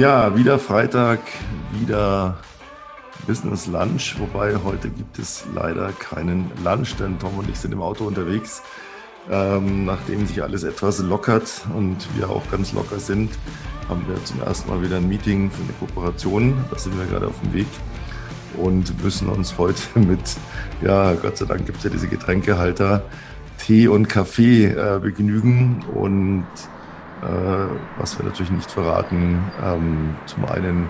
Ja, wieder Freitag, wieder Business Lunch, wobei heute gibt es leider keinen Lunch, denn Tom und ich sind im Auto unterwegs. Ähm, nachdem sich alles etwas lockert und wir auch ganz locker sind, haben wir zum ersten Mal wieder ein Meeting für eine Kooperation. Da sind wir gerade auf dem Weg und müssen uns heute mit, ja, Gott sei Dank gibt es ja diese Getränkehalter, Tee und Kaffee äh, begnügen und was wir natürlich nicht verraten. Ähm, zum einen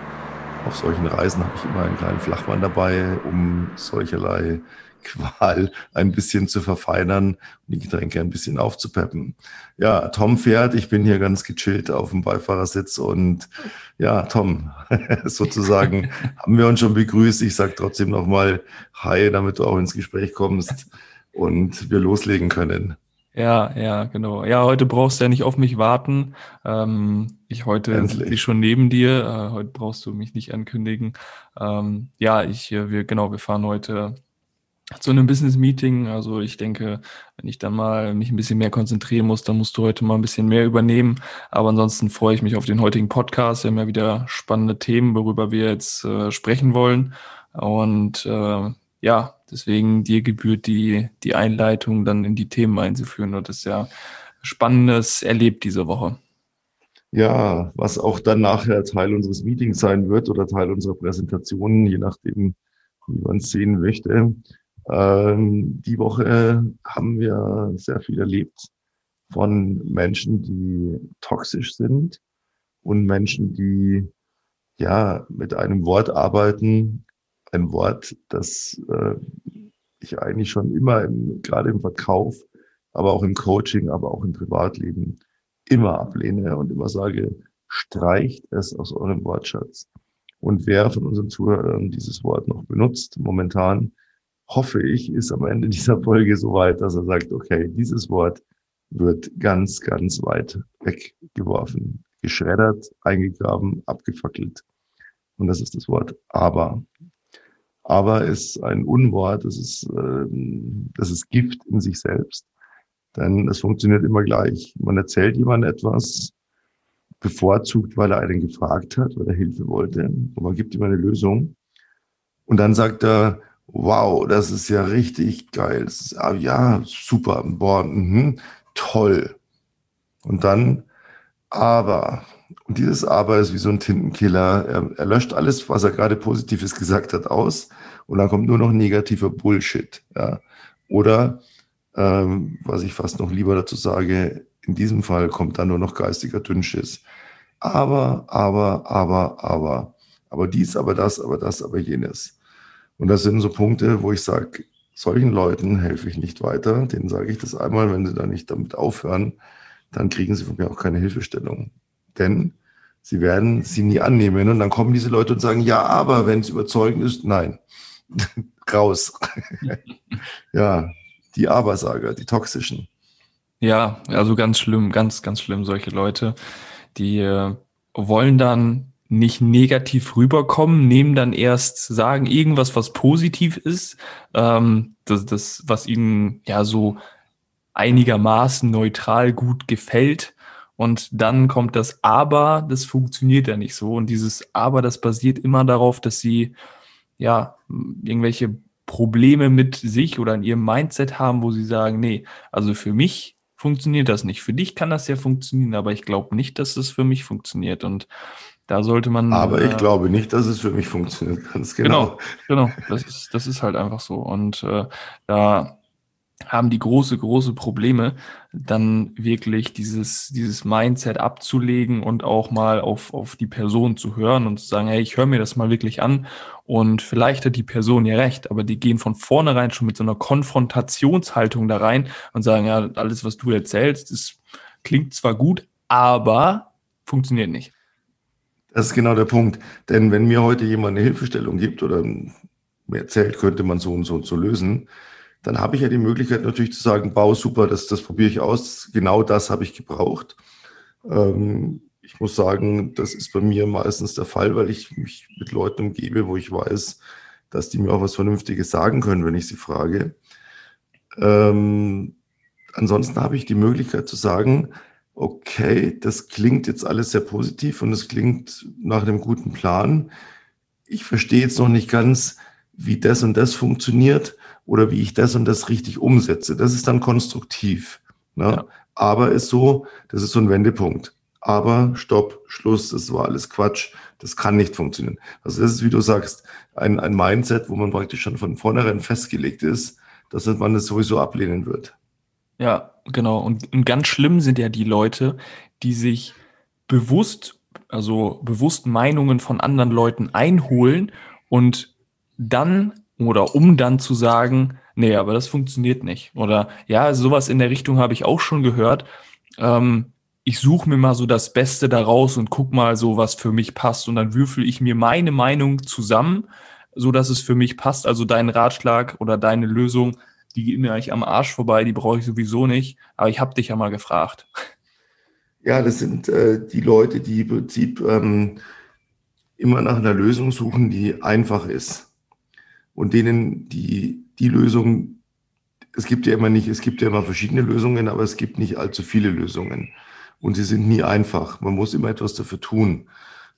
auf solchen Reisen habe ich immer einen kleinen Flachmann dabei, um solcherlei Qual ein bisschen zu verfeinern und die Getränke ein bisschen aufzupeppen. Ja, Tom fährt, ich bin hier ganz gechillt auf dem Beifahrersitz und ja, Tom, sozusagen haben wir uns schon begrüßt. Ich sage trotzdem nochmal Hi, damit du auch ins Gespräch kommst und wir loslegen können. Ja, ja, genau. Ja, heute brauchst du ja nicht auf mich warten. Ähm, ich heute bin schon neben dir. Äh, heute brauchst du mich nicht ankündigen. Ähm, ja, ich, äh, wir, genau, wir fahren heute zu einem Business Meeting. Also ich denke, wenn ich dann mal mich ein bisschen mehr konzentrieren muss, dann musst du heute mal ein bisschen mehr übernehmen. Aber ansonsten freue ich mich auf den heutigen Podcast. Wir haben ja wieder spannende Themen, worüber wir jetzt äh, sprechen wollen. Und äh, ja, deswegen dir gebührt die, die Einleitung dann in die Themen einzuführen. Und das ist ja Spannendes erlebt diese Woche. Ja, was auch dann nachher Teil unseres Meetings sein wird oder Teil unserer Präsentation, je nachdem, wie man es sehen möchte. Ähm, die Woche haben wir sehr viel erlebt von Menschen, die toxisch sind und Menschen, die ja mit einem Wort arbeiten, ein Wort, das äh, ich eigentlich schon immer, im, gerade im Verkauf, aber auch im Coaching, aber auch im Privatleben immer ablehne und immer sage, streicht es aus eurem Wortschatz. Und wer von unseren Zuhörern dieses Wort noch benutzt, momentan, hoffe ich, ist am Ende dieser Folge so weit, dass er sagt, okay, dieses Wort wird ganz, ganz weit weggeworfen, geschreddert, eingegraben, abgefackelt. Und das ist das Wort aber aber ist ein Unwort, das ist, ähm, das ist Gift in sich selbst. Denn es funktioniert immer gleich. Man erzählt jemandem etwas, bevorzugt, weil er einen gefragt hat, weil er Hilfe wollte. Und man gibt ihm eine Lösung. Und dann sagt er, wow, das ist ja richtig geil. Ist, ah, ja, super, boah, mh, toll. Und dann, aber, und dieses Aber ist wie so ein Tintenkiller. Er, er löscht alles, was er gerade Positives gesagt hat, aus. Und dann kommt nur noch negativer Bullshit. Ja. Oder, ähm, was ich fast noch lieber dazu sage, in diesem Fall kommt dann nur noch geistiger Dünnschiss. Aber, aber, aber, aber. Aber dies, aber das, aber das, aber jenes. Und das sind so Punkte, wo ich sage, solchen Leuten helfe ich nicht weiter. Denen sage ich das einmal, wenn sie da nicht damit aufhören, dann kriegen sie von mir auch keine Hilfestellung. Denn sie werden sie nie annehmen. Und dann kommen diese Leute und sagen, ja, aber wenn es überzeugend ist, nein, raus. ja, die Abersager, die toxischen. Ja, also ganz schlimm, ganz, ganz schlimm, solche Leute, die äh, wollen dann nicht negativ rüberkommen, nehmen dann erst, sagen irgendwas, was positiv ist, ähm, das, das, was ihnen ja so einigermaßen neutral gut gefällt und dann kommt das Aber, das funktioniert ja nicht so. Und dieses Aber, das basiert immer darauf, dass sie ja irgendwelche Probleme mit sich oder in ihrem Mindset haben, wo sie sagen, nee, also für mich funktioniert das nicht. Für dich kann das ja funktionieren, aber ich glaube nicht, dass es für mich funktioniert. Und da sollte man. Aber ich äh, glaube nicht, dass es für mich funktioniert. Ganz genau. Genau, genau. Das ist, das ist halt einfach so. Und äh, da haben die große, große Probleme, dann wirklich dieses, dieses Mindset abzulegen und auch mal auf, auf die Person zu hören und zu sagen, hey, ich höre mir das mal wirklich an und vielleicht hat die Person ja recht, aber die gehen von vornherein schon mit so einer Konfrontationshaltung da rein und sagen, ja, alles, was du erzählst, das klingt zwar gut, aber funktioniert nicht. Das ist genau der Punkt. Denn wenn mir heute jemand eine Hilfestellung gibt oder mir erzählt, könnte man so und so und so lösen, dann habe ich ja die Möglichkeit natürlich zu sagen, Bau, super, das, das probiere ich aus. Genau das habe ich gebraucht. Ähm, ich muss sagen, das ist bei mir meistens der Fall, weil ich mich mit Leuten umgebe, wo ich weiß, dass die mir auch was Vernünftiges sagen können, wenn ich sie frage. Ähm, ansonsten habe ich die Möglichkeit zu sagen, okay, das klingt jetzt alles sehr positiv und es klingt nach einem guten Plan. Ich verstehe jetzt noch nicht ganz, wie das und das funktioniert oder wie ich das und das richtig umsetze. Das ist dann konstruktiv. Ne? Ja. Aber ist so, das ist so ein Wendepunkt. Aber stopp, Schluss, das war alles Quatsch. Das kann nicht funktionieren. Also das ist, wie du sagst, ein, ein Mindset, wo man praktisch schon von vornherein festgelegt ist, dass man das sowieso ablehnen wird. Ja, genau. Und, und ganz schlimm sind ja die Leute, die sich bewusst, also bewusst Meinungen von anderen Leuten einholen und dann oder um dann zu sagen, nee, aber das funktioniert nicht. Oder ja, sowas in der Richtung habe ich auch schon gehört. Ähm, ich suche mir mal so das Beste daraus und guck mal so, was für mich passt. Und dann würfel ich mir meine Meinung zusammen, so dass es für mich passt. Also dein Ratschlag oder deine Lösung, die geht mir eigentlich am Arsch vorbei, die brauche ich sowieso nicht. Aber ich habe dich ja mal gefragt. Ja, das sind äh, die Leute, die im Prinzip ähm, immer nach einer Lösung suchen, die einfach ist. Und denen die, die Lösung, es gibt ja immer nicht, es gibt ja immer verschiedene Lösungen, aber es gibt nicht allzu viele Lösungen und sie sind nie einfach. Man muss immer etwas dafür tun.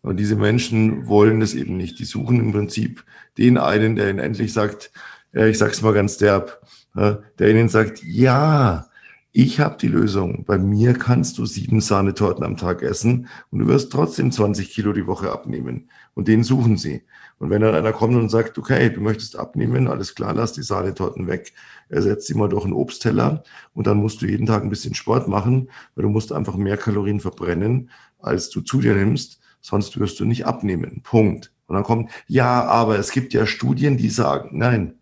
Und diese Menschen wollen das eben nicht. Die suchen im Prinzip den einen, der ihnen endlich sagt, ja, ich sag's mal ganz derb, der ihnen sagt, ja, ich habe die Lösung. Bei mir kannst du sieben Sahnetorten am Tag essen und du wirst trotzdem 20 Kilo die Woche abnehmen. Und den suchen sie. Und wenn dann einer kommt und sagt, okay, du möchtest abnehmen, alles klar, lass die Sahnetorten weg, ersetzt sie mal durch einen Obstteller und dann musst du jeden Tag ein bisschen Sport machen, weil du musst einfach mehr Kalorien verbrennen, als du zu dir nimmst, sonst wirst du nicht abnehmen. Punkt. Und dann kommt, ja, aber es gibt ja Studien, die sagen, nein,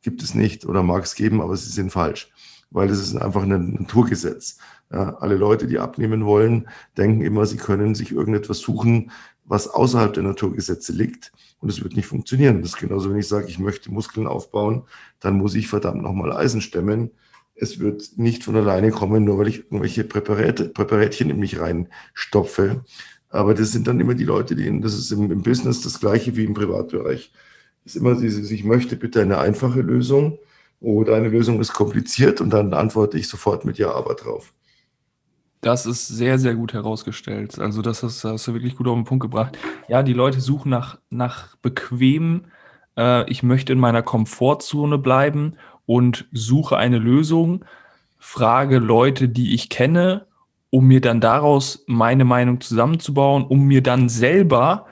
gibt es nicht oder mag es geben, aber sie sind falsch, weil es ist einfach ein Naturgesetz. Ja, alle Leute, die abnehmen wollen, denken immer, sie können sich irgendetwas suchen, was außerhalb der Naturgesetze liegt. Und es wird nicht funktionieren. Das ist genauso, wenn ich sage, ich möchte Muskeln aufbauen, dann muss ich verdammt nochmal Eisen stemmen. Es wird nicht von alleine kommen, nur weil ich irgendwelche Präparate, Präparätchen in mich reinstopfe. Aber das sind dann immer die Leute, die, das ist im, im Business das Gleiche wie im Privatbereich. Das ist immer dieses, ich möchte bitte eine einfache Lösung oder eine Lösung ist kompliziert und dann antworte ich sofort mit Ja, aber drauf. Das ist sehr, sehr gut herausgestellt. Also, das hast, hast, du wirklich gut auf den Punkt gebracht. Ja, die Leute suchen nach, nach bequem, äh, ich möchte in meiner Komfortzone bleiben und suche eine Lösung, frage Leute, die ich kenne, um mir dann daraus meine Meinung zusammenzubauen, um mir dann selber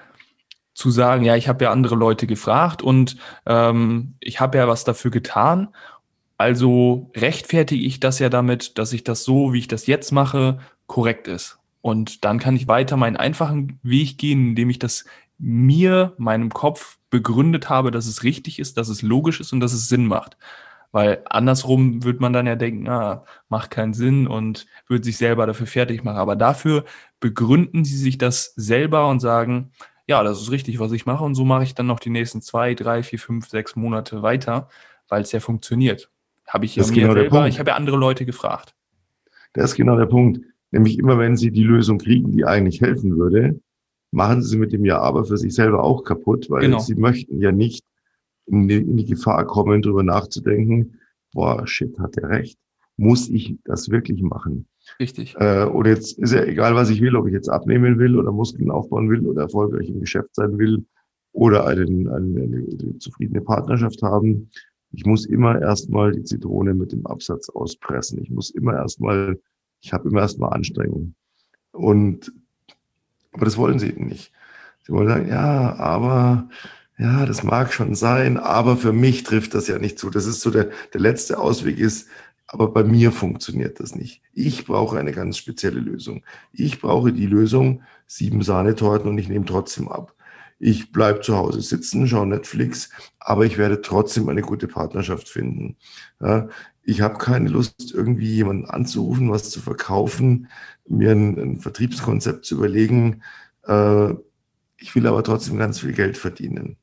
zu sagen, ja, ich habe ja andere Leute gefragt und ähm, ich habe ja was dafür getan also rechtfertige ich das ja damit, dass ich das so, wie ich das jetzt mache, korrekt ist. Und dann kann ich weiter meinen einfachen Weg gehen, indem ich das mir, meinem Kopf begründet habe, dass es richtig ist, dass es logisch ist und dass es Sinn macht. Weil andersrum wird man dann ja denken, ah, macht keinen Sinn und wird sich selber dafür fertig machen. Aber dafür begründen sie sich das selber und sagen, ja, das ist richtig, was ich mache. Und so mache ich dann noch die nächsten zwei, drei, vier, fünf, sechs Monate weiter, weil es ja funktioniert. Habe ich ja mir genau selber, ich habe ja andere Leute gefragt. Das ist genau der Punkt. Nämlich immer, wenn Sie die Lösung kriegen, die eigentlich helfen würde, machen Sie sie mit dem Ja aber für sich selber auch kaputt, weil genau. Sie möchten ja nicht in die, in die Gefahr kommen, darüber nachzudenken, boah, shit, hat er recht. Muss ich das wirklich machen? Richtig. Äh, und jetzt ist ja egal, was ich will, ob ich jetzt abnehmen will oder Muskeln aufbauen will oder erfolgreich im Geschäft sein will oder einen, eine, eine zufriedene Partnerschaft haben. Ich muss immer erstmal die Zitrone mit dem Absatz auspressen. Ich muss immer erstmal, ich habe immer erstmal Anstrengung. Und, aber das wollen sie eben nicht. Sie wollen sagen, ja, aber, ja, das mag schon sein, aber für mich trifft das ja nicht zu. Das ist so der, der letzte Ausweg ist, aber bei mir funktioniert das nicht. Ich brauche eine ganz spezielle Lösung. Ich brauche die Lösung, sieben Sahnetorten und ich nehme trotzdem ab ich bleibe zu Hause sitzen, schaue Netflix, aber ich werde trotzdem eine gute Partnerschaft finden. Ja, ich habe keine Lust, irgendwie jemanden anzurufen, was zu verkaufen, mir ein, ein Vertriebskonzept zu überlegen. Äh, ich will aber trotzdem ganz viel Geld verdienen.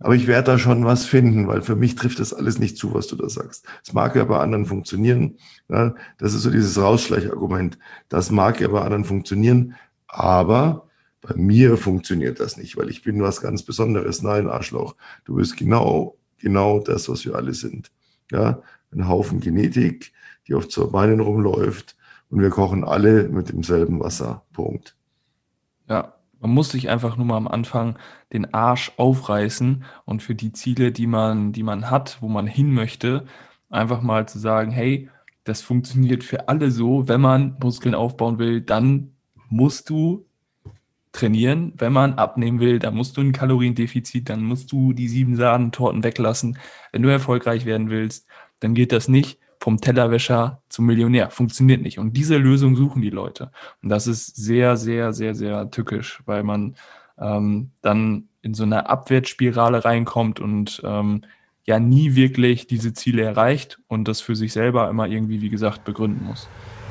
Aber ich werde da schon was finden, weil für mich trifft das alles nicht zu, was du da sagst. Es mag ja bei anderen funktionieren. Ja, das ist so dieses Rausschleichargument. Das mag ja bei anderen funktionieren, aber bei mir funktioniert das nicht, weil ich bin was ganz Besonderes. Nein, Arschloch, du bist genau, genau das, was wir alle sind. Ja, ein Haufen Genetik, die auf zwei Beinen rumläuft und wir kochen alle mit demselben Wasser. Punkt. Ja, man muss sich einfach nur mal am Anfang den Arsch aufreißen und für die Ziele, die man, die man hat, wo man hin möchte, einfach mal zu sagen, hey, das funktioniert für alle so, wenn man Muskeln aufbauen will, dann musst du trainieren. Wenn man abnehmen will, dann musst du ein Kaloriendefizit, dann musst du die sieben Sahnentorten weglassen. Wenn du erfolgreich werden willst, dann geht das nicht vom Tellerwäscher zum Millionär. Funktioniert nicht. Und diese Lösung suchen die Leute. Und das ist sehr, sehr, sehr, sehr tückisch, weil man ähm, dann in so eine Abwärtsspirale reinkommt und ähm, ja nie wirklich diese Ziele erreicht und das für sich selber immer irgendwie, wie gesagt, begründen muss.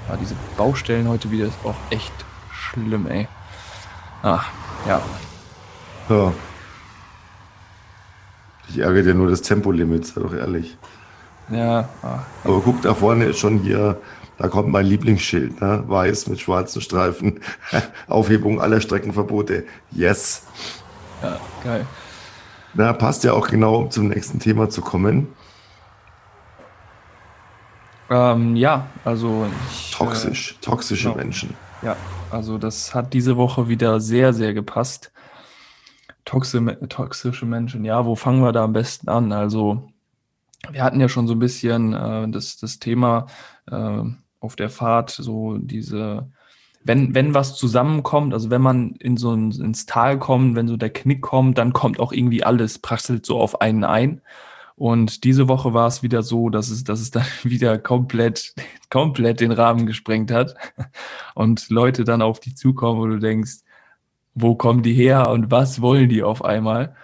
Aber diese Baustellen heute wieder ist auch echt schlimm, ey. Ah, ja. Ja. Ich ärgere dir nur das Tempolimit, sei doch ehrlich. Ja. Ah. Aber guck, da vorne ist schon hier, da kommt mein Lieblingsschild, ne? weiß mit schwarzen Streifen. Aufhebung aller Streckenverbote. Yes. Ja, geil. Na, passt ja auch genau, um zum nächsten Thema zu kommen. Ähm, ja, also. Ich, Toxisch, äh, toxische genau. Menschen. Ja, also das hat diese Woche wieder sehr, sehr gepasst. Toxi toxische Menschen, ja, wo fangen wir da am besten an? Also, wir hatten ja schon so ein bisschen äh, das, das Thema äh, auf der Fahrt, so diese wenn, wenn was zusammenkommt, also wenn man in so ein, ins Tal kommt, wenn so der Knick kommt, dann kommt auch irgendwie alles, prasselt so auf einen ein. Und diese Woche war es wieder so, dass es, dass es dann wieder komplett, komplett den Rahmen gesprengt hat. Und Leute dann auf dich zukommen, wo du denkst, wo kommen die her und was wollen die auf einmal?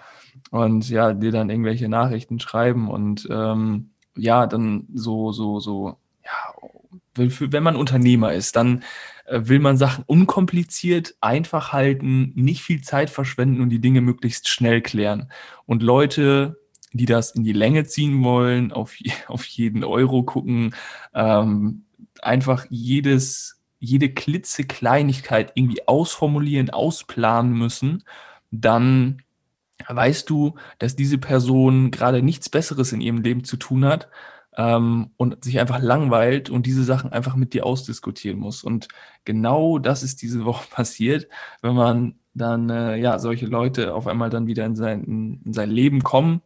Und ja, dir dann irgendwelche Nachrichten schreiben und ähm, ja, dann so, so, so, ja, wenn man Unternehmer ist, dann äh, will man Sachen unkompliziert, einfach halten, nicht viel Zeit verschwenden und die Dinge möglichst schnell klären. Und Leute, die das in die Länge ziehen wollen, auf, auf jeden Euro gucken, ähm, einfach jedes, jede klitzekleinigkeit irgendwie ausformulieren, ausplanen müssen, dann weißt du, dass diese Person gerade nichts Besseres in ihrem Leben zu tun hat ähm, und sich einfach langweilt und diese Sachen einfach mit dir ausdiskutieren muss. Und genau das ist diese Woche passiert, wenn man dann, äh, ja, solche Leute auf einmal dann wieder in sein, in sein Leben kommen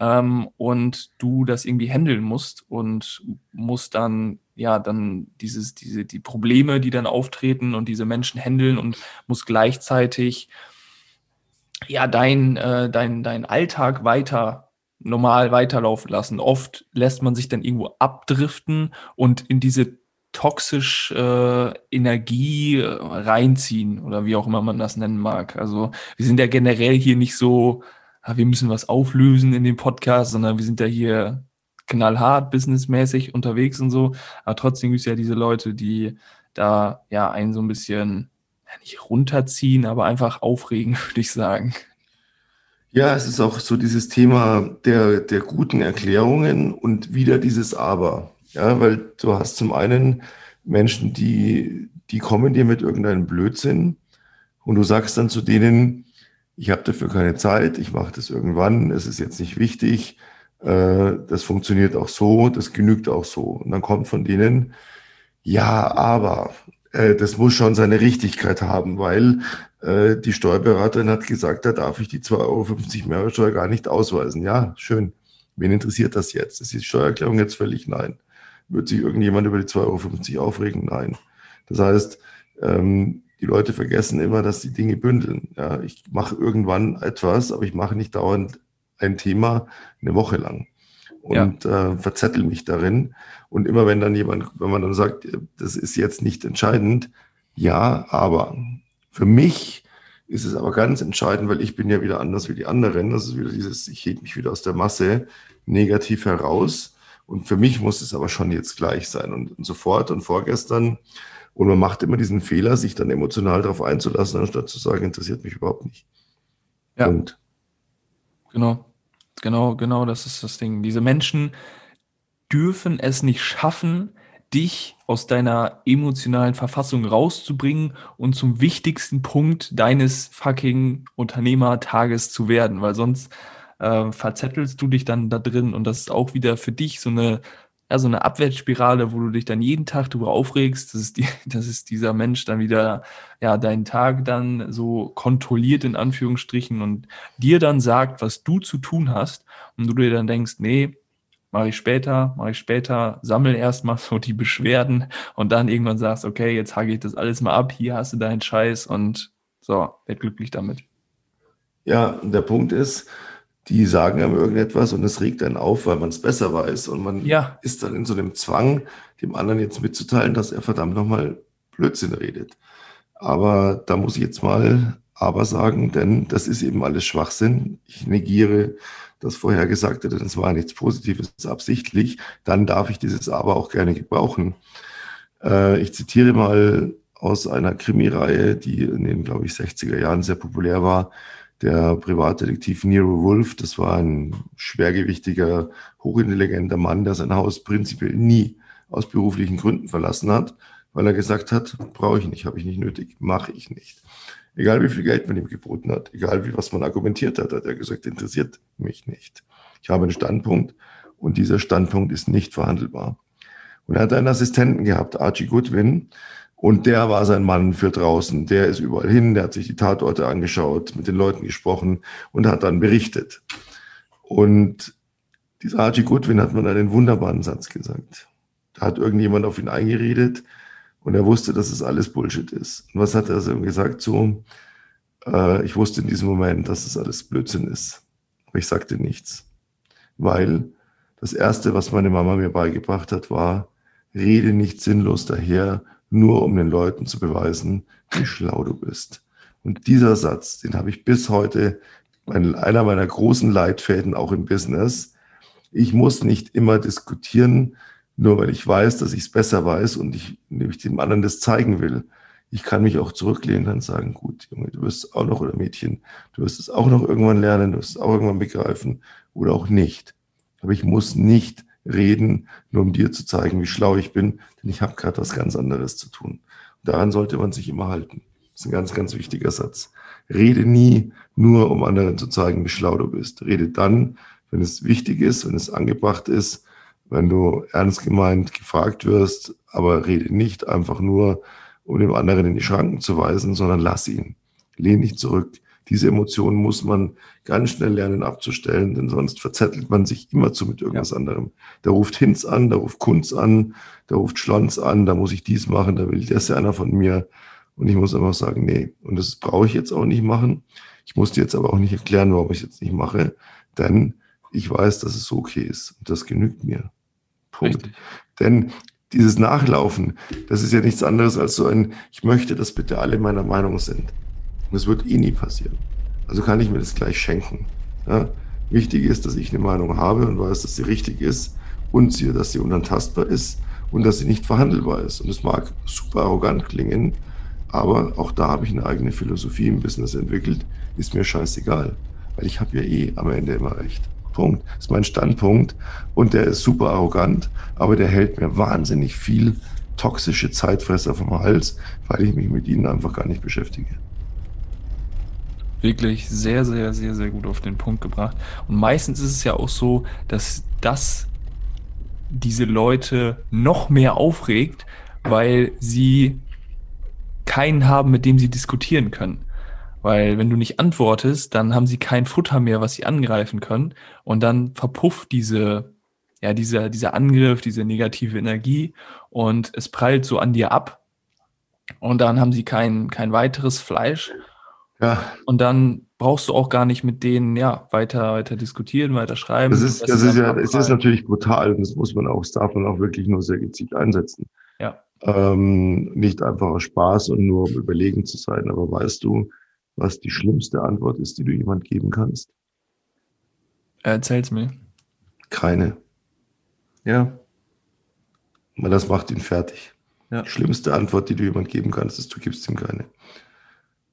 ähm, und du das irgendwie handeln musst und musst dann, ja, dann dieses, diese, die Probleme, die dann auftreten und diese Menschen handeln und musst gleichzeitig ja, dein, äh, dein, dein Alltag weiter normal weiterlaufen lassen. Oft lässt man sich dann irgendwo abdriften und in diese toxisch äh, Energie äh, reinziehen oder wie auch immer man das nennen mag. Also wir sind ja generell hier nicht so, ah, wir müssen was auflösen in dem Podcast, sondern wir sind ja hier knallhart businessmäßig unterwegs und so. Aber trotzdem gibt es ja diese Leute, die da ja einen so ein bisschen ja, nicht runterziehen, aber einfach aufregen, würde ich sagen. Ja, es ist auch so dieses Thema der, der guten Erklärungen und wieder dieses Aber. Ja, weil du hast zum einen Menschen, die, die kommen dir mit irgendeinem Blödsinn und du sagst dann zu denen, ich habe dafür keine Zeit, ich mache das irgendwann, es ist jetzt nicht wichtig, äh, das funktioniert auch so, das genügt auch so. Und dann kommt von denen, ja, aber äh, das muss schon seine Richtigkeit haben, weil äh, die Steuerberaterin hat gesagt, da darf ich die 2,50 Euro Mehrwertsteuer gar nicht ausweisen. Ja, schön. Wen interessiert das jetzt? Ist die Steuererklärung jetzt völlig? Nein. Wird sich irgendjemand über die 2,50 Euro aufregen? Nein. Das heißt, ähm, die Leute vergessen immer, dass die Dinge bündeln. Ja, ich mache irgendwann etwas, aber ich mache nicht dauernd ein Thema eine Woche lang und ja. äh, verzettel mich darin. Und immer wenn dann jemand, wenn man dann sagt, das ist jetzt nicht entscheidend, ja, aber für mich ist es aber ganz entscheidend, weil ich bin ja wieder anders wie die anderen. Das ist wieder dieses, ich hebe mich wieder aus der Masse negativ heraus. Und für mich muss es aber schon jetzt gleich sein und, und sofort und vorgestern. Und man macht immer diesen Fehler, sich dann emotional darauf einzulassen, anstatt zu sagen, interessiert mich überhaupt nicht. Ja. Und genau, genau, genau, das ist das Ding. Diese Menschen dürfen es nicht schaffen, dich aus deiner emotionalen Verfassung rauszubringen und zum wichtigsten Punkt deines fucking Unternehmertages zu werden, weil sonst äh, verzettelst du dich dann da drin und das ist auch wieder für dich so eine ja, so eine Abwärtsspirale, wo du dich dann jeden Tag darüber aufregst, dass, die, dass es dieser Mensch dann wieder, ja, deinen Tag dann so kontrolliert in Anführungsstrichen und dir dann sagt, was du zu tun hast und du dir dann denkst, nee, mache ich später, mache ich später, sammel erstmal so die Beschwerden und dann irgendwann sagst, okay, jetzt hake ich das alles mal ab, hier hast du deinen Scheiß und so, werd glücklich damit. Ja, der Punkt ist, die sagen einem irgendetwas und es regt einen auf, weil man es besser weiß. Und man ja. ist dann in so einem Zwang, dem anderen jetzt mitzuteilen, dass er verdammt nochmal Blödsinn redet. Aber da muss ich jetzt mal aber sagen, denn das ist eben alles Schwachsinn. Ich negiere das Vorhergesagte, denn es war nichts Positives absichtlich. Dann darf ich dieses Aber auch gerne gebrauchen. Äh, ich zitiere mal aus einer Krimireihe, die in den, glaube ich, 60er Jahren sehr populär war der Privatdetektiv Nero Wolf, das war ein schwergewichtiger, hochintelligenter Mann, der sein Haus prinzipiell nie aus beruflichen Gründen verlassen hat, weil er gesagt hat, brauche ich nicht, habe ich nicht nötig, mache ich nicht. Egal wie viel Geld man ihm geboten hat, egal wie was man argumentiert hat, hat er gesagt, interessiert mich nicht. Ich habe einen Standpunkt und dieser Standpunkt ist nicht verhandelbar. Und er hat einen Assistenten gehabt, Archie Goodwin, und der war sein Mann für draußen. Der ist überall hin, der hat sich die Tatorte angeschaut, mit den Leuten gesprochen und hat dann berichtet. Und dieser Archie Goodwin hat man einen wunderbaren Satz gesagt. Da hat irgendjemand auf ihn eingeredet und er wusste, dass es alles Bullshit ist. Und was hat er so gesagt? So, äh, ich wusste in diesem Moment, dass es alles Blödsinn ist. Aber ich sagte nichts. Weil das Erste, was meine Mama mir beigebracht hat, war, rede nicht sinnlos daher nur um den Leuten zu beweisen, wie schlau du bist. Und dieser Satz, den habe ich bis heute, einer meiner großen Leitfäden auch im Business. Ich muss nicht immer diskutieren, nur weil ich weiß, dass ich es besser weiß und ich nämlich dem anderen das zeigen will. Ich kann mich auch zurücklehnen und sagen, gut, Junge, du wirst auch noch, oder Mädchen, du wirst es auch noch irgendwann lernen, du wirst es auch irgendwann begreifen oder auch nicht. Aber ich muss nicht reden, nur um dir zu zeigen, wie schlau ich bin, denn ich habe gerade was ganz anderes zu tun. Und daran sollte man sich immer halten. Das ist ein ganz, ganz wichtiger Satz. Rede nie nur, um anderen zu zeigen, wie schlau du bist. Rede dann, wenn es wichtig ist, wenn es angebracht ist, wenn du ernst gemeint gefragt wirst, aber rede nicht einfach nur, um dem anderen in die Schranken zu weisen, sondern lass ihn. Lehn nicht zurück, diese Emotionen muss man ganz schnell lernen abzustellen, denn sonst verzettelt man sich immer zu mit irgendwas ja. anderem. Da ruft Hinz an, da ruft Kunz an, da ruft Schlons an, da muss ich dies machen, da will das ja einer von mir. Und ich muss einfach sagen, nee. Und das brauche ich jetzt auch nicht machen. Ich muss dir jetzt aber auch nicht erklären, warum ich es jetzt nicht mache, denn ich weiß, dass es so okay ist. Und das genügt mir. Punkt. Richtig. Denn dieses Nachlaufen, das ist ja nichts anderes als so ein, ich möchte, dass bitte alle meiner Meinung sind. Und das wird eh nie passieren. Also kann ich mir das gleich schenken. Ja? Wichtig ist, dass ich eine Meinung habe und weiß, dass sie richtig ist und sie, dass sie unantastbar ist und dass sie nicht verhandelbar ist. Und es mag super arrogant klingen, aber auch da habe ich eine eigene Philosophie im Business entwickelt. Ist mir scheißegal, weil ich habe ja eh am Ende immer recht. Punkt. Das ist mein Standpunkt und der ist super arrogant, aber der hält mir wahnsinnig viel toxische Zeitfresser vom Hals, weil ich mich mit ihnen einfach gar nicht beschäftige wirklich sehr, sehr, sehr, sehr gut auf den Punkt gebracht. Und meistens ist es ja auch so, dass das diese Leute noch mehr aufregt, weil sie keinen haben, mit dem sie diskutieren können. Weil wenn du nicht antwortest, dann haben sie kein Futter mehr, was sie angreifen können. Und dann verpufft diese, ja, dieser, dieser Angriff, diese negative Energie und es prallt so an dir ab. Und dann haben sie kein, kein weiteres Fleisch ja. Und dann brauchst du auch gar nicht mit denen ja weiter weiter diskutieren, weiter schreiben. Das ist, das, das ist ja, es ist natürlich brutal und das muss man auch, das darf man auch wirklich nur sehr gezielt einsetzen. Ja. Ähm, nicht einfach aus Spaß und nur um überlegen zu sein, aber weißt du, was die schlimmste Antwort ist, die du jemand geben kannst? Erzähl's mir. Keine. Ja. Weil das macht ihn fertig. Ja. Die schlimmste Antwort, die du jemand geben kannst, ist, du gibst ihm keine.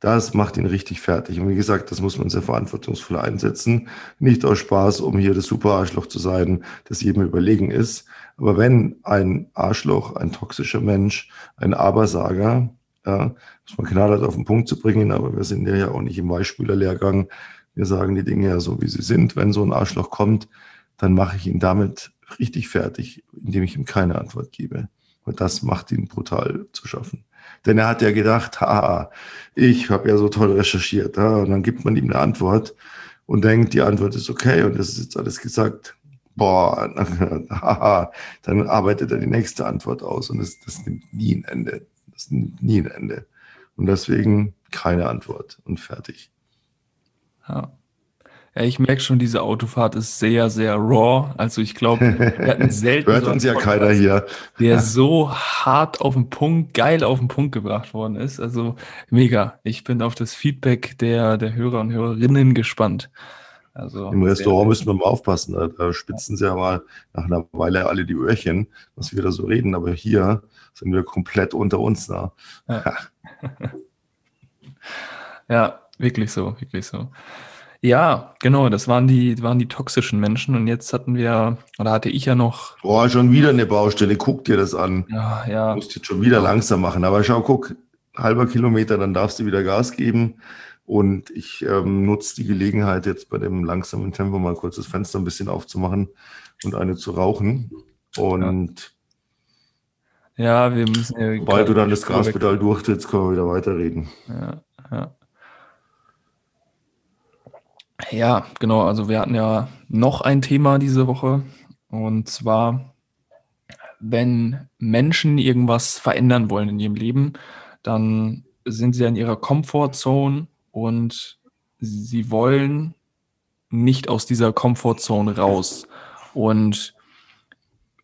Das macht ihn richtig fertig. Und wie gesagt, das muss man sehr verantwortungsvoll einsetzen. Nicht aus Spaß, um hier das super Arschloch zu sein, das jedem überlegen ist. Aber wenn ein Arschloch, ein toxischer Mensch, ein Abersager, ja, muss man knallhart auf den Punkt zu bringen, aber wir sind ja auch nicht im Beispielerlehrgang. Wir sagen die Dinge ja so, wie sie sind. Wenn so ein Arschloch kommt, dann mache ich ihn damit richtig fertig, indem ich ihm keine Antwort gebe. Und das macht ihn brutal zu schaffen. Denn er hat ja gedacht, haha, ich habe ja so toll recherchiert. Ja? Und dann gibt man ihm eine Antwort und denkt, die Antwort ist okay und das ist jetzt alles gesagt. Boah, haha, dann arbeitet er die nächste Antwort aus und das, das nimmt nie ein Ende. Das nimmt nie ein Ende. Und deswegen keine Antwort und fertig. Ja. Ja, ich merke schon, diese Autofahrt ist sehr, sehr raw. Also ich glaube, wir hatten selten. Hört so uns ja keiner hier. Der so hart auf den Punkt, geil auf den Punkt gebracht worden ist. Also mega. Ich bin auf das Feedback der, der Hörer und Hörerinnen gespannt. Also Im Restaurant müssen wir mal aufpassen. Da, da spitzen sie ja mal nach einer Weile alle die Öhrchen, was wir da so reden. Aber hier sind wir komplett unter uns da. Ja, ja wirklich so, wirklich so. Ja, genau, das waren die, waren die toxischen Menschen und jetzt hatten wir, oder hatte ich ja noch. Boah, schon wieder eine Baustelle, guck dir das an. Ja, ja. Du musst jetzt schon wieder langsam machen, aber schau, guck, halber Kilometer, dann darfst du wieder Gas geben. Und ich ähm, nutze die Gelegenheit, jetzt bei dem langsamen Tempo mal kurz das Fenster ein bisschen aufzumachen und eine zu rauchen. Und ja, ja wir müssen ja. Sobald du dann das Gaspedal durchtrittst, können wir wieder weiterreden. Ja, ja. Ja, genau. Also wir hatten ja noch ein Thema diese Woche. Und zwar, wenn Menschen irgendwas verändern wollen in ihrem Leben, dann sind sie in ihrer Comfortzone und sie wollen nicht aus dieser Comfortzone raus. Und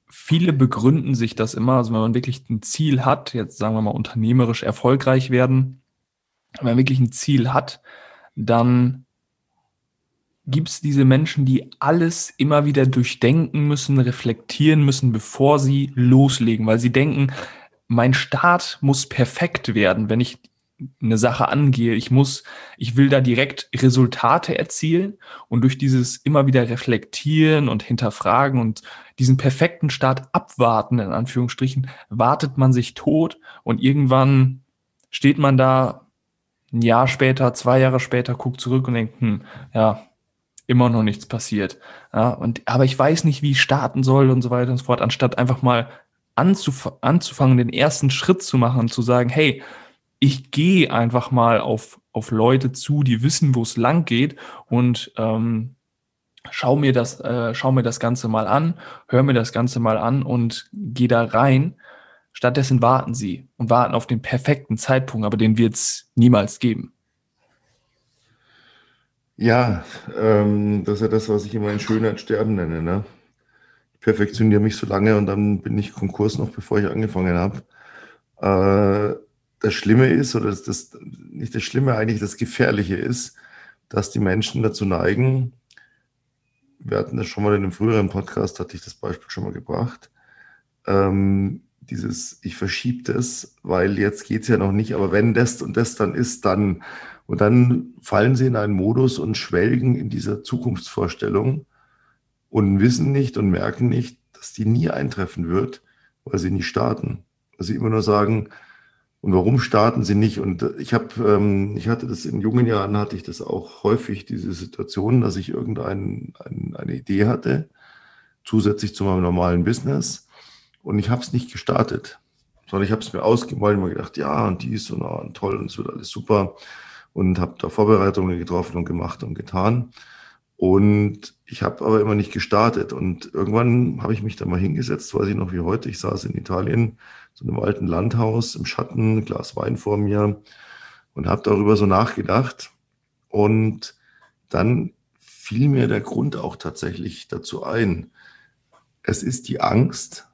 viele begründen sich das immer, also wenn man wirklich ein Ziel hat, jetzt sagen wir mal unternehmerisch erfolgreich werden, wenn man wirklich ein Ziel hat, dann gibt es diese Menschen, die alles immer wieder durchdenken müssen, reflektieren müssen, bevor sie loslegen, weil sie denken, mein Start muss perfekt werden, wenn ich eine Sache angehe. Ich muss, ich will da direkt Resultate erzielen und durch dieses immer wieder reflektieren und hinterfragen und diesen perfekten Start abwarten, in Anführungsstrichen, wartet man sich tot und irgendwann steht man da ein Jahr später, zwei Jahre später, guckt zurück und denkt, hm, ja, immer noch nichts passiert. Ja, und, aber ich weiß nicht, wie ich starten soll und so weiter und so fort, anstatt einfach mal anzuf anzufangen, den ersten Schritt zu machen und zu sagen, hey, ich gehe einfach mal auf, auf Leute zu, die wissen, wo es lang geht und ähm, schau mir das, äh, schau mir das Ganze mal an, hör mir das Ganze mal an und geh da rein. Stattdessen warten sie und warten auf den perfekten Zeitpunkt, aber den wird es niemals geben. Ja, ähm, das ist ja das, was ich immer in Schönheit sterben nenne. Ne? Ich perfektioniere mich so lange und dann bin ich Konkurs noch, bevor ich angefangen habe. Äh, das Schlimme ist, oder das, das, nicht das Schlimme, eigentlich das Gefährliche ist, dass die Menschen dazu neigen, wir hatten das schon mal in einem früheren Podcast, hatte ich das Beispiel schon mal gebracht, ähm, dieses, ich verschiebe das, weil jetzt geht es ja noch nicht, aber wenn das und das dann ist, dann und dann fallen sie in einen Modus und schwelgen in dieser Zukunftsvorstellung und wissen nicht und merken nicht, dass die nie eintreffen wird, weil sie nie starten. Weil sie immer nur sagen, und warum starten sie nicht? Und ich habe, ähm, ich hatte das in jungen Jahren, hatte ich das auch häufig, diese Situation, dass ich irgendeine ein, eine Idee hatte, zusätzlich zu meinem normalen Business. Und ich habe es nicht gestartet, sondern ich habe es mir ausgemalt und mir gedacht, ja, und dies und, und toll, und es wird alles super und habe da Vorbereitungen getroffen und gemacht und getan. Und ich habe aber immer nicht gestartet. Und irgendwann habe ich mich da mal hingesetzt, weiß ich noch wie heute. Ich saß in Italien, so einem alten Landhaus im Schatten, Glas Wein vor mir und habe darüber so nachgedacht. Und dann fiel mir der Grund auch tatsächlich dazu ein. Es ist die Angst,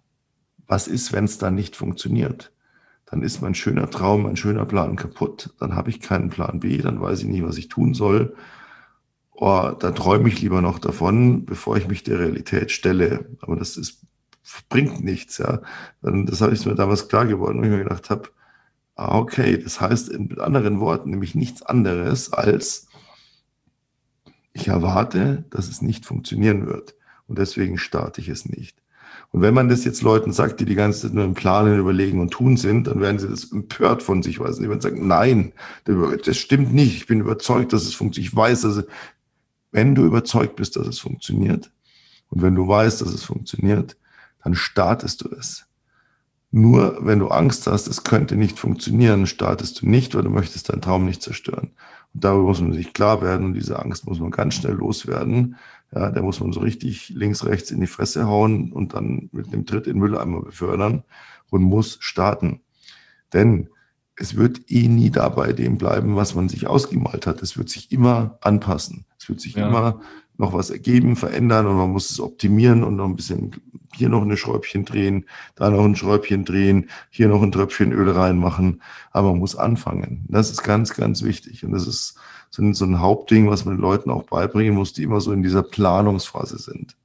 was ist, wenn es dann nicht funktioniert? Dann ist mein schöner Traum, mein schöner Plan kaputt. Dann habe ich keinen Plan B, dann weiß ich nicht, was ich tun soll. Oh, da träume ich lieber noch davon, bevor ich mich der Realität stelle. Aber das ist, bringt nichts, ja. Dann, das habe ich mir damals klar geworden, wo ich mir gedacht habe, ah, okay, das heißt in anderen Worten nämlich nichts anderes als, ich erwarte, dass es nicht funktionieren wird. Und deswegen starte ich es nicht. Und wenn man das jetzt Leuten sagt, die die ganze Zeit nur im Planen, Überlegen und Tun sind, dann werden sie das empört von sich, weil sie sagen, nein, das stimmt nicht. Ich bin überzeugt, dass es funktioniert. Ich weiß, dass es, wenn du überzeugt bist, dass es funktioniert, Und wenn du weißt, dass es funktioniert, dann startest du es. Nur wenn du Angst hast, es könnte nicht funktionieren, startest du nicht, weil du möchtest deinen Traum nicht zerstören. Und darüber muss man sich klar werden und diese Angst muss man ganz schnell loswerden. Ja, der muss man so richtig links, rechts in die Fresse hauen und dann mit einem Tritt in den Mülleimer befördern und muss starten. Denn es wird eh nie dabei dem bleiben, was man sich ausgemalt hat. Es wird sich immer anpassen. Es wird sich ja. immer noch was ergeben, verändern und man muss es optimieren und noch ein bisschen hier noch ein Schräubchen drehen, da noch ein Schräubchen drehen, hier noch ein Tröpfchen Öl reinmachen. Aber man muss anfangen. Das ist ganz, ganz wichtig. Und das ist so ein, so ein Hauptding, was man den Leuten auch beibringen muss, die immer so in dieser Planungsphase sind.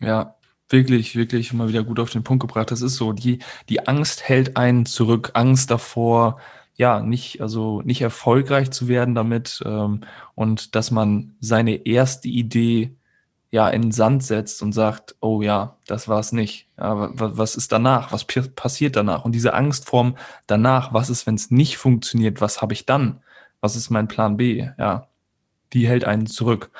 Ja, wirklich, wirklich mal wieder gut auf den Punkt gebracht. Das ist so, die, die Angst hält einen zurück. Angst davor, ja, nicht, also nicht erfolgreich zu werden damit ähm, und dass man seine erste Idee ja in den Sand setzt und sagt, oh ja, das war es nicht. Ja, was ist danach? Was passiert danach? Und diese Angst vorm danach, was ist, wenn es nicht funktioniert? Was habe ich dann? Was ist mein Plan B? Ja, die hält einen zurück.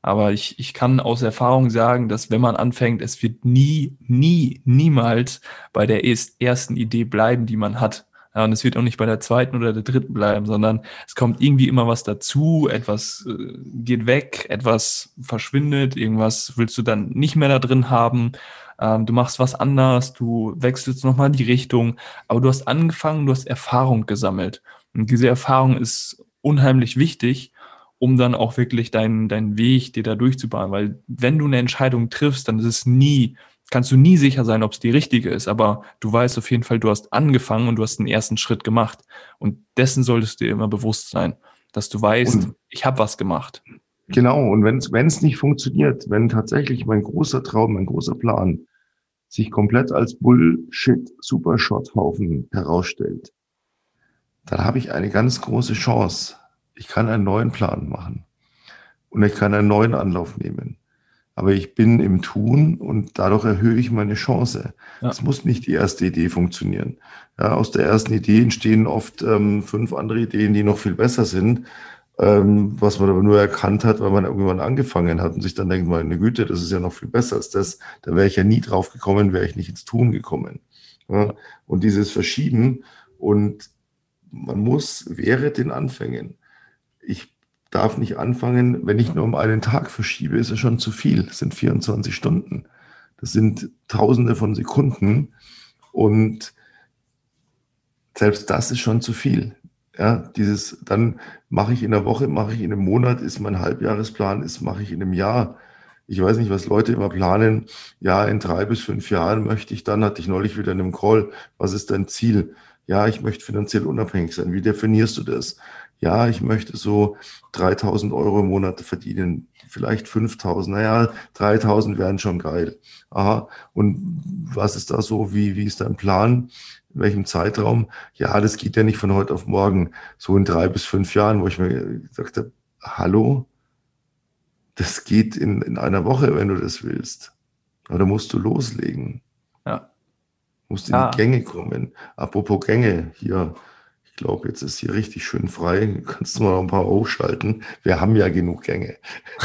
Aber ich, ich kann aus Erfahrung sagen, dass wenn man anfängt, es wird nie, nie, niemals bei der ersten Idee bleiben, die man hat. Ja, und es wird auch nicht bei der zweiten oder der dritten bleiben, sondern es kommt irgendwie immer was dazu, etwas äh, geht weg, etwas verschwindet, irgendwas willst du dann nicht mehr da drin haben. Ähm, du machst was anders, du wechselst nochmal die Richtung, aber du hast angefangen, du hast Erfahrung gesammelt. Und diese Erfahrung ist unheimlich wichtig, um dann auch wirklich deinen, deinen Weg dir da durchzubauen. Weil wenn du eine Entscheidung triffst, dann ist es nie kannst du nie sicher sein, ob es die richtige ist, aber du weißt auf jeden Fall, du hast angefangen und du hast den ersten Schritt gemacht. Und dessen solltest du dir immer bewusst sein, dass du weißt, und, ich habe was gemacht. Genau, und wenn es nicht funktioniert, wenn tatsächlich mein großer Traum, mein großer Plan sich komplett als Bullshit Supershot-Haufen herausstellt, dann habe ich eine ganz große Chance. Ich kann einen neuen Plan machen und ich kann einen neuen Anlauf nehmen aber ich bin im Tun und dadurch erhöhe ich meine Chance. Es ja. muss nicht die erste Idee funktionieren. Ja, aus der ersten Idee entstehen oft ähm, fünf andere Ideen, die noch viel besser sind, ähm, was man aber nur erkannt hat, weil man irgendwann angefangen hat und sich dann denkt, meine Güte, das ist ja noch viel besser als das. Da wäre ich ja nie drauf gekommen, wäre ich nicht ins Tun gekommen. Ja, und dieses Verschieben und man muss während den Anfängen, ich darf nicht anfangen, wenn ich nur um einen Tag verschiebe, ist es schon zu viel. Das sind 24 Stunden. Das sind Tausende von Sekunden. Und selbst das ist schon zu viel. Ja, dieses, dann mache ich in der Woche, mache ich in einem Monat, ist mein Halbjahresplan, ist, mache ich in einem Jahr. Ich weiß nicht, was Leute immer planen. Ja, in drei bis fünf Jahren möchte ich dann, hatte ich neulich wieder in einem Call, was ist dein Ziel? Ja, ich möchte finanziell unabhängig sein. Wie definierst du das? Ja, ich möchte so 3000 Euro im Monat verdienen, vielleicht 5000, naja, 3000 wären schon geil. Aha, und was ist da so, wie, wie ist dein Plan? In welchem Zeitraum? Ja, das geht ja nicht von heute auf morgen, so in drei bis fünf Jahren, wo ich mir gesagt habe, hallo, das geht in, in einer Woche, wenn du das willst. Aber da musst du loslegen. Ja. Musst in ja. die Gänge kommen. Apropos Gänge, hier, glaube, jetzt ist hier richtig schön frei. Kannst du mal noch ein paar hochschalten? Wir haben ja genug Gänge.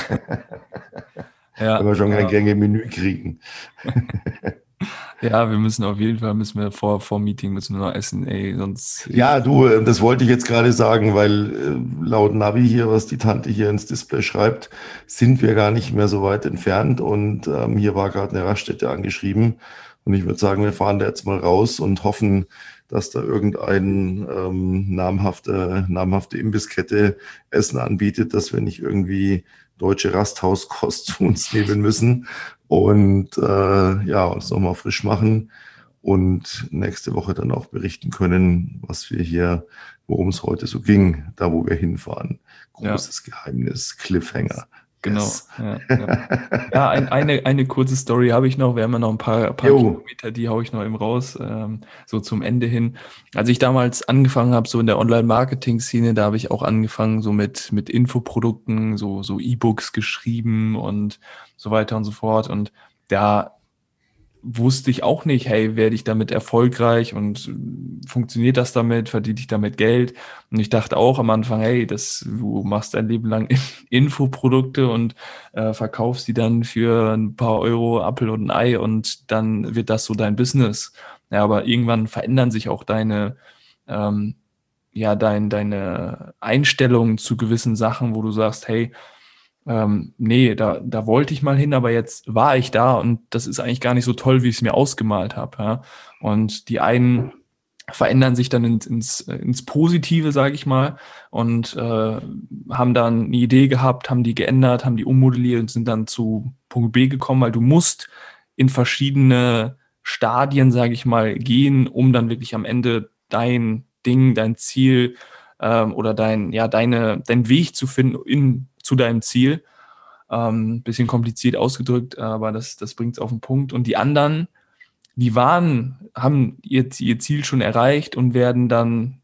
ja, Wenn wir schon ja. kein Gänge-Menü kriegen. ja, wir müssen auf jeden Fall, müssen wir vor, vor Meeting müssen wir noch essen, ey, sonst. Ja, du, äh, das wollte ich jetzt gerade sagen, weil äh, laut Navi hier, was die Tante hier ins Display schreibt, sind wir gar nicht mehr so weit entfernt und ähm, hier war gerade eine Raststätte angeschrieben und ich würde sagen, wir fahren da jetzt mal raus und hoffen, dass da irgendein ähm, namhafte, namhafte Imbisskette Essen anbietet, dass wir nicht irgendwie deutsche Rasthauskost zu uns nehmen müssen und äh, ja, uns nochmal frisch machen und nächste Woche dann auch berichten können, was wir hier, worum es heute so ging, da wo wir hinfahren. Großes ja. Geheimnis, Cliffhanger. Genau. Yes. Ja, ja. ja ein, eine, eine kurze Story habe ich noch. Wir haben ja noch ein paar, paar Kilometer, die haue ich noch eben raus, ähm, so zum Ende hin. Als ich damals angefangen habe, so in der Online-Marketing-Szene, da habe ich auch angefangen, so mit, mit Infoprodukten, so, so E-Books geschrieben und so weiter und so fort. Und da wusste ich auch nicht, hey, werde ich damit erfolgreich und funktioniert das damit, verdiene ich damit Geld? Und ich dachte auch am Anfang, hey, das, du machst dein Leben lang Infoprodukte und äh, verkaufst die dann für ein paar Euro Apfel und ein Ei und dann wird das so dein Business. Ja, aber irgendwann verändern sich auch deine, ähm, ja, dein, deine Einstellungen zu gewissen Sachen, wo du sagst, hey, ähm, nee, da, da wollte ich mal hin, aber jetzt war ich da und das ist eigentlich gar nicht so toll, wie ich es mir ausgemalt habe. Ja? Und die einen verändern sich dann ins, ins, ins Positive, sage ich mal, und äh, haben dann eine Idee gehabt, haben die geändert, haben die ummodelliert und sind dann zu Punkt B gekommen, weil du musst in verschiedene Stadien, sage ich mal, gehen, um dann wirklich am Ende dein Ding, dein Ziel ähm, oder dein, ja, deine, deinen Weg zu finden in zu deinem Ziel. Ähm, bisschen kompliziert ausgedrückt, aber das, das bringt es auf den Punkt. Und die anderen, die waren, haben ihr, ihr Ziel schon erreicht und werden dann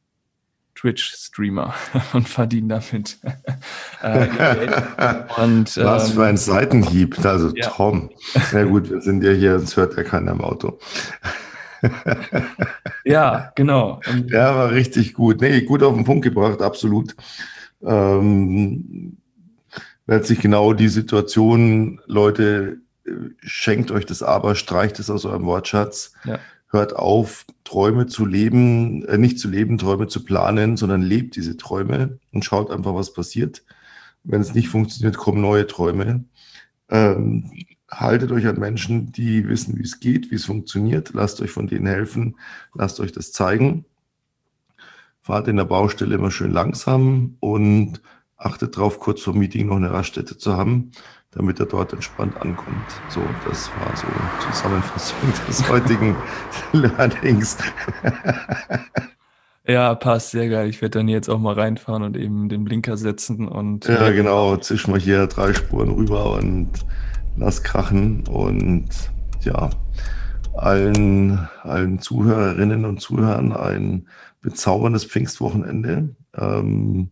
Twitch-Streamer und verdienen damit äh, und, Was ähm, für ein Seitenhieb, also ja. Tom. Na gut, wir sind ja hier, das hört ja keiner im Auto. ja, genau. Ja, war richtig gut. Nee, gut auf den Punkt gebracht, absolut. Ähm, letztlich genau die Situation, Leute, schenkt euch das Aber, streicht es aus eurem Wortschatz. Ja. Hört auf, Träume zu leben, äh, nicht zu leben, Träume zu planen, sondern lebt diese Träume und schaut einfach, was passiert. Wenn es nicht funktioniert, kommen neue Träume. Ähm, haltet euch an Menschen, die wissen, wie es geht, wie es funktioniert. Lasst euch von denen helfen. Lasst euch das zeigen. Fahrt in der Baustelle immer schön langsam und achtet darauf, kurz vor Meeting noch eine Raststätte zu haben, damit er dort entspannt ankommt. So, das war so Zusammenfassung des heutigen Learnings. Ja, passt, sehr geil. Ich werde dann jetzt auch mal reinfahren und eben den Blinker setzen und. Ja, genau, zisch mal hier drei Spuren rüber und lass krachen und ja, allen, allen Zuhörerinnen und Zuhörern ein bezauberndes Pfingstwochenende. Ähm,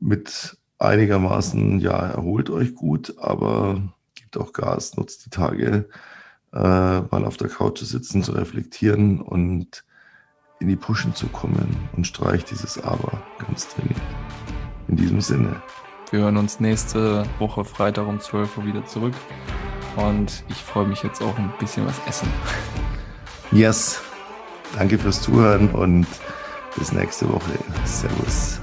mit einigermaßen, ja, erholt euch gut, aber gebt auch Gas, nutzt die Tage, äh, mal auf der Couch zu sitzen, zu reflektieren und in die Pushen zu kommen und streicht dieses Aber ganz dringend. In diesem Sinne. Wir hören uns nächste Woche Freitag um 12 Uhr wieder zurück und ich freue mich jetzt auch ein bisschen was essen. Yes. Danke fürs Zuhören und bis nächste Woche. Servus.